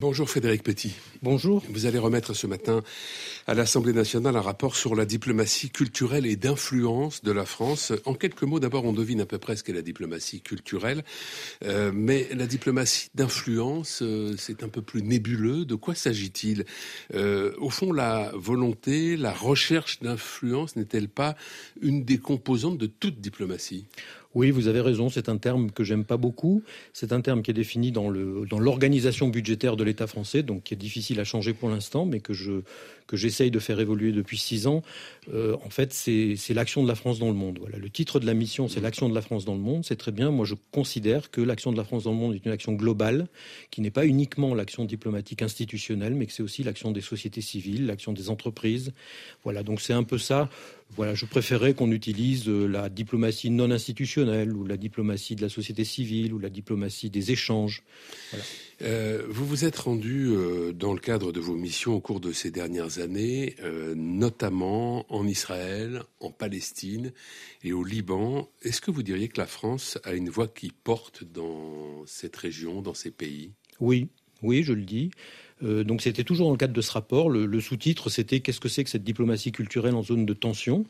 Bonjour Frédéric Petit. Bonjour. Vous allez remettre ce matin à l'Assemblée nationale un rapport sur la diplomatie culturelle et d'influence de la France. En quelques mots, d'abord, on devine à peu près ce qu'est la diplomatie culturelle, euh, mais la diplomatie d'influence, euh, c'est un peu plus nébuleux. De quoi s'agit-il? Euh, Au fond, la volonté, la recherche d'influence n'est-elle pas une des composantes de toute diplomatie? Oui, vous avez raison, c'est un terme que j'aime pas beaucoup. C'est un terme qui est défini dans l'organisation budgétaire de l'État français, donc qui est difficile à changer pour l'instant, mais que je que j'essaye de faire évoluer depuis six ans. Euh, en fait, c'est l'action de la France dans le monde. Voilà, le titre de la mission, c'est l'action de la France dans le monde. C'est très bien. Moi, je considère que l'action de la France dans le monde est une action globale, qui n'est pas uniquement l'action diplomatique institutionnelle, mais que c'est aussi l'action des sociétés civiles, l'action des entreprises. Voilà, donc c'est un peu ça. Voilà, je préférais qu'on utilise euh, la diplomatie non institutionnelle ou la diplomatie de la société civile ou la diplomatie des échanges. Euh, vous vous êtes rendu euh, dans le cadre de vos missions au cours de ces dernières années, notamment en Israël, en Palestine et au Liban. Est-ce que vous diriez que la France a une voix qui porte dans cette région, dans ces pays? Oui, oui, je le dis. Euh, donc c'était toujours dans le cadre de ce rapport. Le, sous-titre, c'était Qu'est-ce que c'est que cette diplomatie culturelle en zone de tension?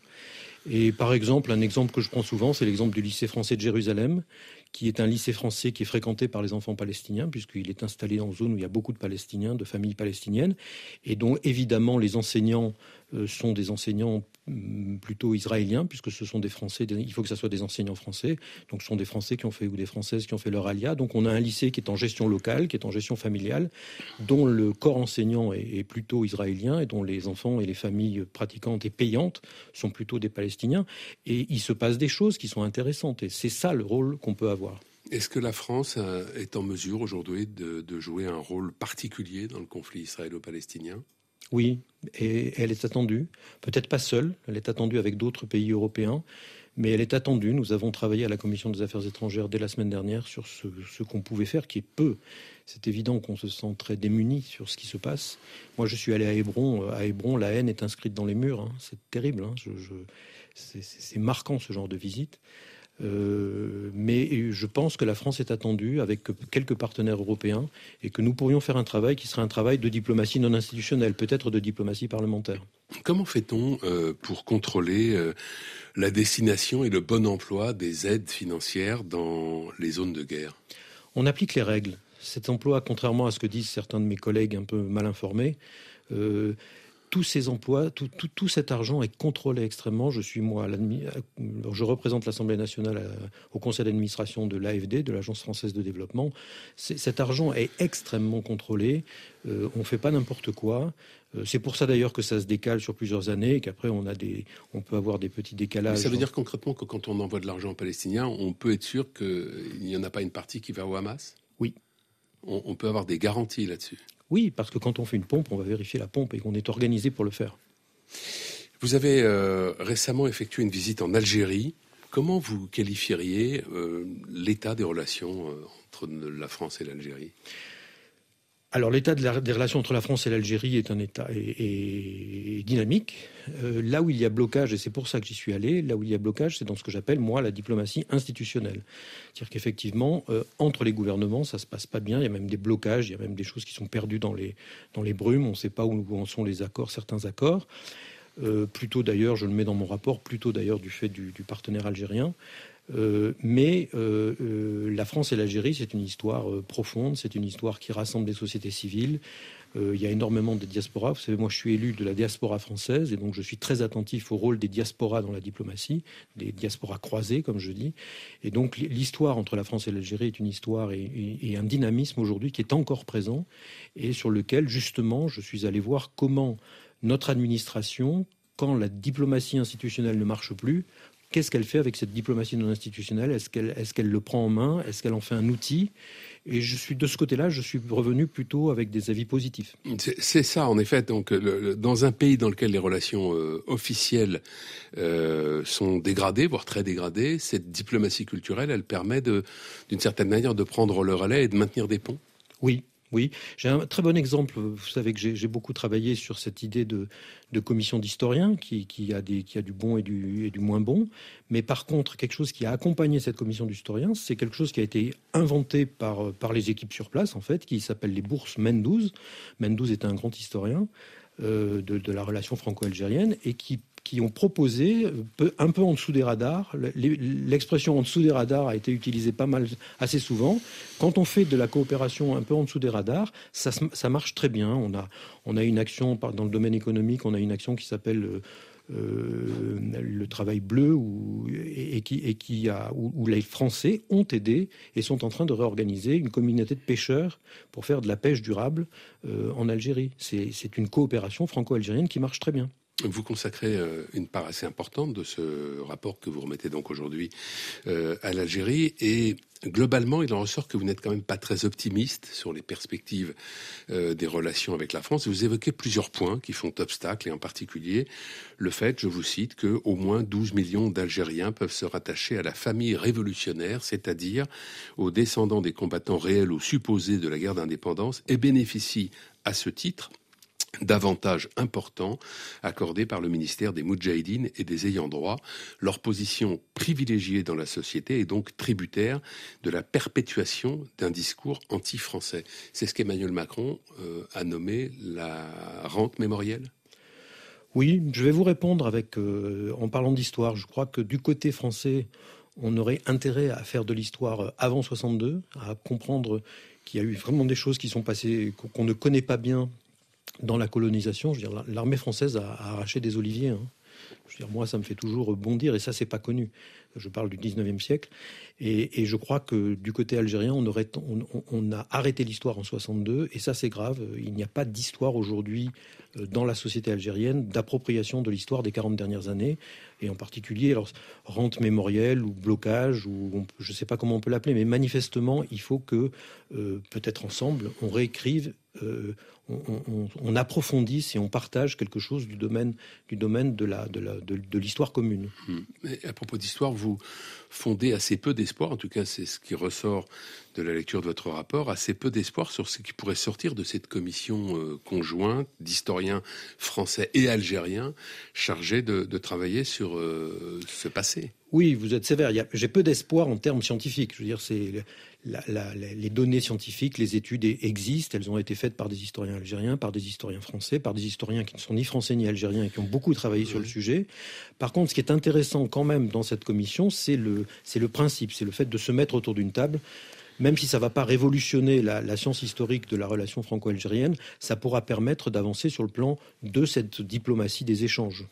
Et par exemple, un exemple que je prends souvent, c'est l'exemple du lycée français de Jérusalem, qui est un lycée français qui est fréquenté par les enfants palestiniens, puisqu'il est installé une zone où il y a beaucoup de Palestiniens, de familles palestiniennes, et dont évidemment les enseignants sont des enseignants mm, plutôt israéliens, puisque ce sont des Français, il faut que ce soit des enseignants français, donc ce sont des Français qui ont fait, ou des Françaises qui ont fait leur alia. Donc on a un lycée qui est en gestion locale, qui est en gestion familiale, dont le corps enseignant est, plutôt israélien et dont les enfants et les familles pratiquantes et payantes sont plutôt des Palestiniens. Et il se passe des choses qui sont intéressantes, et c'est ça le rôle qu'on peut avoir. Est-ce que la France euh, est en mesure aujourd'hui de jouer un rôle particulier dans le conflit israélo-palestinien? Oui, et elle est attendue. Peut-être pas seule, elle est attendue avec d'autres pays européens, mais elle est attendue. Nous avons travaillé à la Commission des Affaires étrangères dès la semaine dernière sur ce, qu'on pouvait faire, qui est peu. C'est évident qu'on se sent très démuni sur ce qui se passe. Moi, je suis allé à Hébron. À Hébron, la haine est inscrite dans les murs. Hein. C'est terrible. Hein. c'est marquant ce genre de visite. Euh, mais je pense que la France est attendue avec quelques partenaires européens et que nous pourrions faire un travail qui serait un travail de diplomatie non institutionnelle, peut-être de diplomatie parlementaire. Comment fait-on euh, pour contrôler euh, la destination et le bon emploi des aides financières dans les zones de guerre? On applique les règles. Cet emploi, contrairement à ce que disent certains de mes collègues un peu mal informés, tous ces emplois, tout, tout, cet argent est contrôlé extrêmement. Je suis moi, je représente l'Assemblée nationale euh, au conseil d'administration de l'AFD, de l'Agence française de développement. Cet argent est extrêmement contrôlé. Euh, on ne fait pas n'importe quoi. Euh, c'est pour ça d'ailleurs que ça se décale sur plusieurs années et qu'après on a des, on peut avoir des petits décalages. ça veut dire concrètement que quand on envoie de l'argent aux Palestiniens, on peut être sûr qu'il n'y en a pas une partie qui va au Hamas? Oui. on peut avoir des garanties là-dessus? Oui, parce que quand on fait une pompe, on va vérifier la pompe et qu'on est organisé pour le faire. Vous avez euh, récemment effectué une visite en Algérie. Comment vous qualifieriez euh, l'état des relations euh, entre la France et l'Algérie? Alors l'état des relations entre la France et l'Algérie est un état dynamique. Euh, là où il y a blocage, et c'est pour ça que j'y suis allé, là où il y a blocage, c'est dans ce que j'appelle moi la diplomatie institutionnelle. C'est-à-dire qu'effectivement, euh, entre les gouvernements, ça se passe pas bien. Il y a même des blocages, il y a même des choses qui sont perdues dans les dans les brumes. On ne sait pas où, en sont les accords, certains accords. Euh, plutôt d'ailleurs, je le mets dans mon rapport, plutôt d'ailleurs du fait du partenaire algérien. Euh, mais euh, la France et l'Algérie, c'est une histoire profonde, c'est une histoire qui rassemble des sociétés civiles. il y a énormément de diasporas. Vous savez, moi, je suis élu de la diaspora française, et donc je suis très attentif au rôle des diasporas dans la diplomatie, des diasporas croisées, comme je dis. Et donc, l'histoire entre la France et l'Algérie est une histoire et un dynamisme aujourd'hui qui est encore présent, et sur lequel, justement, je suis allé voir comment notre administration, quand la diplomatie institutionnelle ne marche plus, Qu'est-ce qu'elle fait avec cette diplomatie non institutionnelle? Est-ce qu'elle est qu'elle le prend en main? Est-ce qu'elle en fait un outil? Et je suis de ce côté-là, je suis revenu plutôt avec des avis positifs. C'est ça, en effet. Donc, dans un pays dans lequel les relations euh, officielles euh, sont dégradées, voire très dégradées, cette diplomatie culturelle, elle permet d'une certaine manière de prendre le relais et de maintenir des ponts? Oui, Oui, j'ai un très bon exemple. Vous savez que j'ai beaucoup travaillé sur cette idée de, commission d'historiens qui, a du bon et du, moins bon. Mais par contre, quelque chose qui a accompagné cette commission d'historiens, c'est quelque chose qui a été inventé par, les équipes sur place, en fait, qui s'appelle les bourses Mendouz. Mendouz est un grand historien euh, de, la relation franco-algérienne et qui qui ont proposé, un peu en dessous des radars, l'expression en dessous des radars a été utilisée pas mal, assez souvent. Quand on fait de la coopération un peu en dessous des radars, ça, marche très bien. On a, une action dans le domaine économique, on a une action qui s'appelle euh, euh, le travail bleu où, les Français ont aidé et sont en train de réorganiser une communauté de pêcheurs pour faire de la pêche durable euh, en Algérie. C'est une coopération franco-algérienne qui marche très bien. Vous consacrez euh, une part assez importante de ce rapport que vous remettez donc aujourd'hui euh, à l'Algérie et globalement, il en ressort que vous n'êtes quand même pas très optimiste sur les perspectives euh, des relations avec la France. Vous évoquez plusieurs points qui font obstacle et en particulier le fait, je vous cite, que au moins 12 millions d'Algériens peuvent se rattacher à la famille révolutionnaire, c'est-à-dire aux descendants des combattants réels ou supposés de la guerre d'indépendance et bénéficient à ce titre d'avantages importants accordés par le ministère des Moudjahidines et des ayants droit. Leur position privilégiée dans la société est donc tributaire de la perpétuation d'un discours anti-français. C'est ce qu'Emmanuel Macron euh, a nommé la rente mémorielle Oui, je vais vous répondre avec, euh, en parlant d'histoire. Je crois que du côté français, on aurait intérêt à faire de l'histoire avant 62, à comprendre qu'il y a eu vraiment des choses qui sont passées qu'on ne connaît pas bien dans la colonisation, je veux dire, l'armée française a, arraché des oliviers. Hein. Je veux dire, moi, ça me fait toujours bondir, et ça, c'est pas connu. Je parle du 19e siècle. Et, je crois que du côté algérien, on, a arrêté l'histoire en 62, et ça, c'est grave. Il n'y a pas d'histoire aujourd'hui euh, dans la société algérienne d'appropriation de l'histoire des 40 dernières années, et en particulier, alors, rente mémorielle ou blocage, ou je ne sais pas comment on peut l'appeler, mais manifestement, il faut que, euh, peut-être ensemble, on réécrive euh, on, approfondisse et on partage quelque chose du domaine, du domaine de, l'histoire commune. Hmm. à propos d'histoire, vous fondez assez peu d'espoir, en tout cas c'est ce qui ressort de la lecture de votre rapport, assez peu d'espoir sur ce qui pourrait sortir de cette commission euh, conjointe d'historiens français et algériens chargés de, travailler sur euh, ce passé. Oui, vous êtes sévère. J'ai peu d'espoir en termes scientifiques. Je veux dire, c'est les données scientifiques, les études existent. Elles ont été faites par des historiens algériens, par des historiens français, par des historiens qui ne sont ni français ni algériens et qui ont beaucoup travaillé sur le sujet. Par contre, ce qui est intéressant quand même dans cette commission, c'est le, le principe, c'est le fait de se mettre autour d'une table même si ça ne va pas révolutionner la, science historique de la relation franco-algérienne, ça pourra permettre d'avancer sur le plan de cette diplomatie des échanges.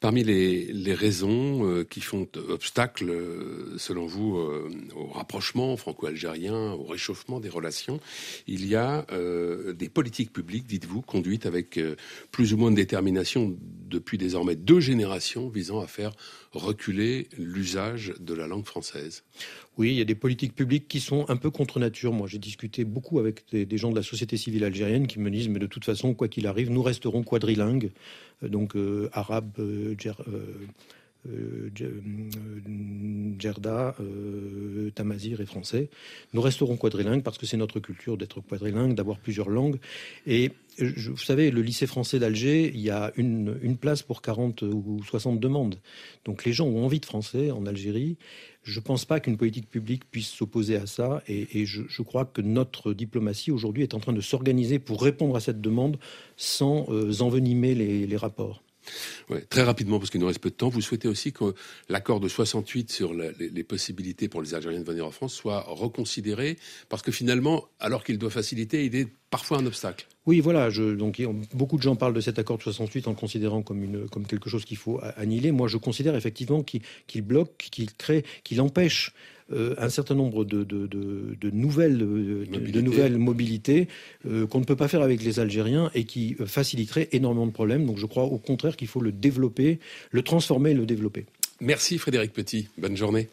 Parmi les, raisons euh, qui font obstacle, euh, selon vous, euh, au rapprochement franco-algérien, au réchauffement des relations, il y a des politiques publiques, dites-vous, conduites avec plus ou moins de détermination depuis désormais deux générations visant à faire reculer l'usage de la langue française. Oui, il y a des politiques publiques qui sont un peu contre nature. Moi, j'ai discuté beaucoup avec des, gens de la société civile algérienne qui me disent, mais de toute façon, quoi qu'il arrive, nous resterons quadrilingues, donc arabe, euh, euh, Djerda, euh, Tamazir et français. Nous resterons quadrilingues parce que c'est notre culture d'être quadrilingue, d'avoir plusieurs langues. Et vous savez, le lycée français d'Alger, il y a une, place pour 40 ou 60 demandes. Donc les gens ont envie de français en Algérie. Je ne pense pas qu'une politique publique puisse s'opposer à ça. Et, je, crois que notre diplomatie aujourd'hui est en train de s'organiser pour répondre à cette demande sans envenimer les rapports très rapidement, parce qu'il nous reste peu de temps, vous souhaitez aussi que l'accord de 68 sur les, possibilités pour les Algériens de venir en France soit reconsidéré, parce que finalement, alors qu'il doit faciliter, il est parfois un obstacle. Oui, voilà. donc, beaucoup de gens parlent de cet accord de 68 en le considérant comme quelque chose qu'il faut annihiler. Moi, je considère effectivement qu'il bloque, qu'il crée, qu'il empêche euh, un certain nombre de, nouvelles, de, nouvelles mobilités euh, qu'on ne peut pas faire avec les Algériens et qui faciliteraient énormément de problèmes. Donc je crois au contraire qu'il faut le développer, le transformer et le développer. Merci Frédéric Petit. Bonne journée.